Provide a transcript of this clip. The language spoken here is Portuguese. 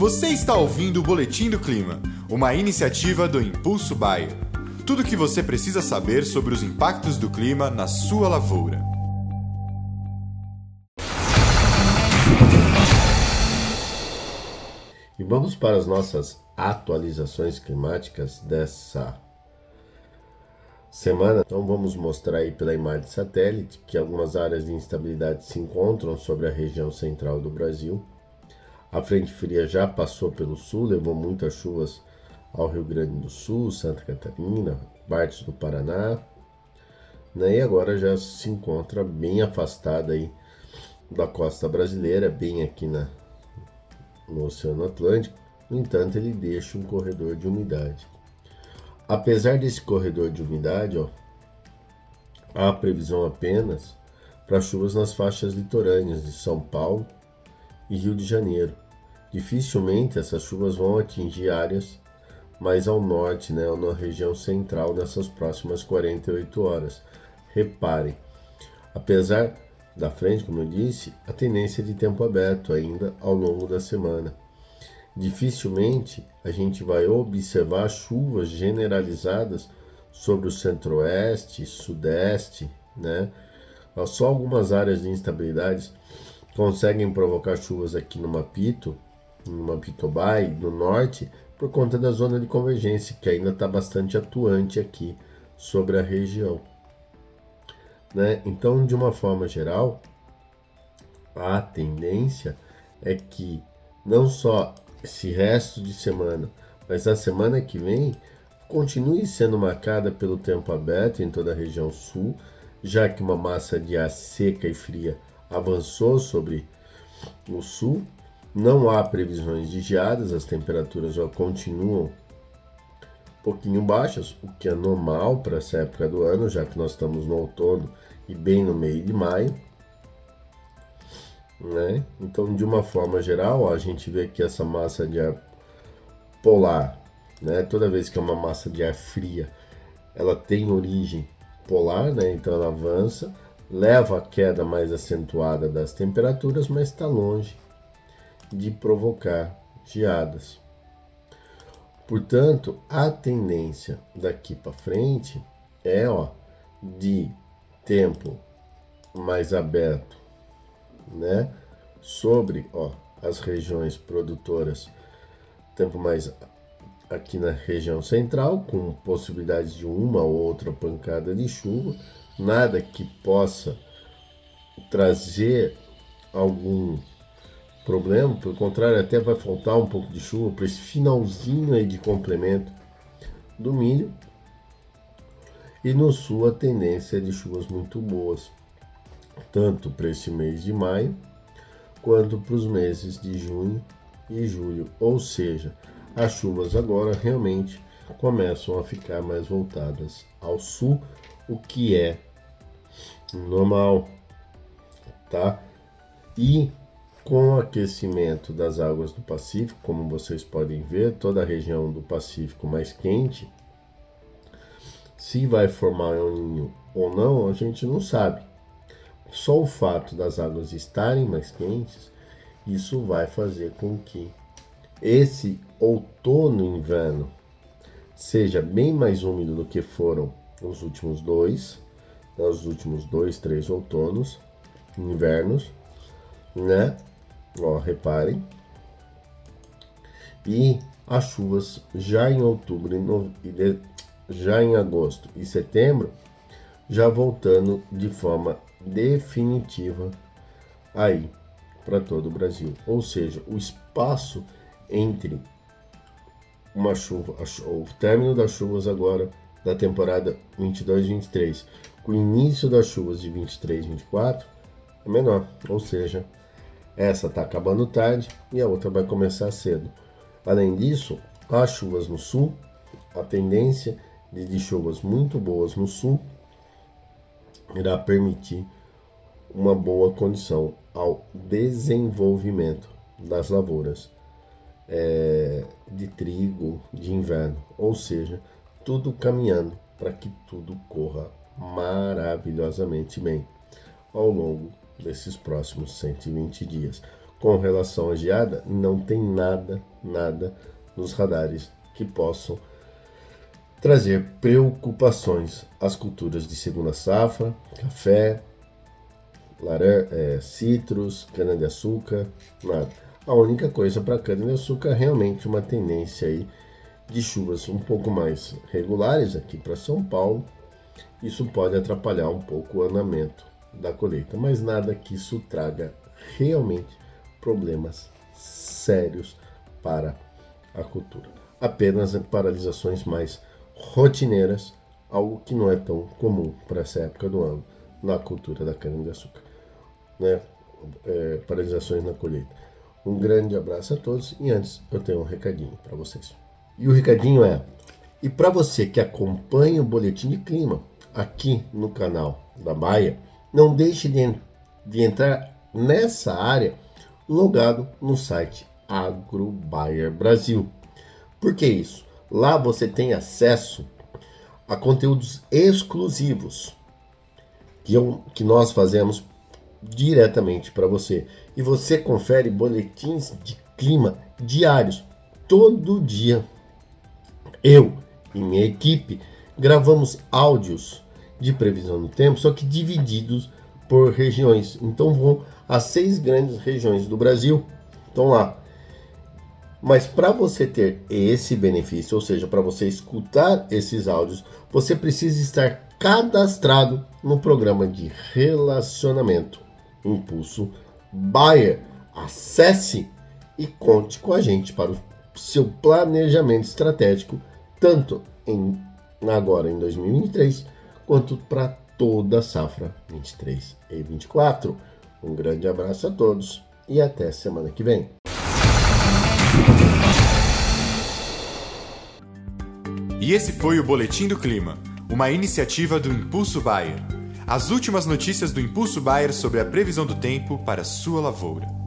Você está ouvindo o Boletim do Clima, uma iniciativa do Impulso Bayer. Tudo o que você precisa saber sobre os impactos do clima na sua lavoura. E vamos para as nossas atualizações climáticas dessa semana. Então vamos mostrar aí pela imagem satélite que algumas áreas de instabilidade se encontram sobre a região central do Brasil. A frente fria já passou pelo sul, levou muitas chuvas ao Rio Grande do Sul, Santa Catarina, partes do Paraná, né? e agora já se encontra bem afastada aí da costa brasileira, bem aqui na, no Oceano Atlântico. No entanto, ele deixa um corredor de umidade. Apesar desse corredor de umidade, ó, há previsão apenas para chuvas nas faixas litorâneas de São Paulo e Rio de Janeiro. Dificilmente essas chuvas vão atingir áreas mais ao norte, né, ou na região central nessas próximas 48 horas. Reparem, apesar da frente, como eu disse, a tendência é de tempo aberto ainda ao longo da semana dificilmente a gente vai observar chuvas generalizadas sobre o centro-oeste, sudeste, né? Só algumas áreas de instabilidades conseguem provocar chuvas aqui no Mapito, no Mapitobay, no norte, por conta da zona de convergência, que ainda está bastante atuante aqui sobre a região. Né? Então, de uma forma geral, a tendência é que não só esse resto de semana, mas a semana que vem continue sendo marcada pelo tempo aberto em toda a região sul, já que uma massa de ar seca e fria avançou sobre o sul. Não há previsões de geadas, as temperaturas já continuam um pouquinho baixas, o que é normal para essa época do ano, já que nós estamos no outono e bem no meio de maio. Né? Então, de uma forma geral, a gente vê que essa massa de ar polar, né? toda vez que é uma massa de ar fria, ela tem origem polar, né? então ela avança, leva a queda mais acentuada das temperaturas, mas está longe de provocar geadas. Portanto, a tendência daqui para frente é ó, de tempo mais aberto né, sobre ó, as regiões produtoras, tempo mais aqui na região central, com possibilidades de uma ou outra pancada de chuva, nada que possa trazer algum problema, pelo contrário, até vai faltar um pouco de chuva para esse finalzinho aí de complemento do milho. E no sul a tendência é de chuvas muito boas tanto para esse mês de maio quanto para os meses de junho e julho. Ou seja, as chuvas agora realmente começam a ficar mais voltadas ao sul, o que é normal, tá? E com o aquecimento das águas do Pacífico, como vocês podem ver, toda a região do Pacífico mais quente, se vai formar El Ninho ou não, a gente não sabe. Só o fato das águas estarem mais quentes, isso vai fazer com que esse outono e inverno seja bem mais úmido do que foram os últimos dois, né, os últimos dois, três outonos, invernos, né? Ó, reparem. E as chuvas já em outubro e já em agosto e setembro, já voltando de forma definitiva aí para todo o Brasil. Ou seja, o espaço entre uma chuva, o término das chuvas agora da temporada 22-23 com o início das chuvas de 23-24 é menor, ou seja, essa está acabando tarde e a outra vai começar cedo. Além disso, há chuvas no sul, a tendência de chuvas muito boas no sul irá permitir uma boa condição ao desenvolvimento das lavouras é, de trigo de inverno, ou seja, tudo caminhando para que tudo corra maravilhosamente bem ao longo desses próximos 120 dias. com relação à geada, não tem nada, nada nos radares que possam trazer preocupações às culturas de segunda safra, café, laranja, é, citros, cana-de-açúcar, nada. A única coisa para cana-de-açúcar é realmente uma tendência aí de chuvas um pouco mais regulares aqui para São Paulo. Isso pode atrapalhar um pouco o andamento da colheita, mas nada que isso traga realmente problemas sérios para a cultura. Apenas paralisações mais rotineiras, algo que não é tão comum para essa época do ano na cultura da cana-de-açúcar. Né? É, paralisações na colheita. Um grande abraço a todos e antes eu tenho um recadinho para vocês. E o recadinho é: e para você que acompanha o boletim de clima aqui no canal da Baia, não deixe de, de entrar nessa área logado no site AgroBayer Brasil. Por que isso? Lá você tem acesso a conteúdos exclusivos que, eu, que nós fazemos diretamente para você. E você confere boletins de clima diários todo dia. Eu e minha equipe gravamos áudios de previsão do tempo, só que divididos por regiões. Então vão as seis grandes regiões do Brasil. Estão lá. Mas para você ter esse benefício, ou seja, para você escutar esses áudios, você precisa estar cadastrado no programa de relacionamento Impulso Bayer. Acesse e conte com a gente para o seu planejamento estratégico, tanto em agora em 2023 quanto para toda a safra 23 e 24. Um grande abraço a todos e até semana que vem. E esse foi o Boletim do Clima, uma iniciativa do Impulso Bayer. As últimas notícias do Impulso Bayer sobre a previsão do tempo para sua lavoura.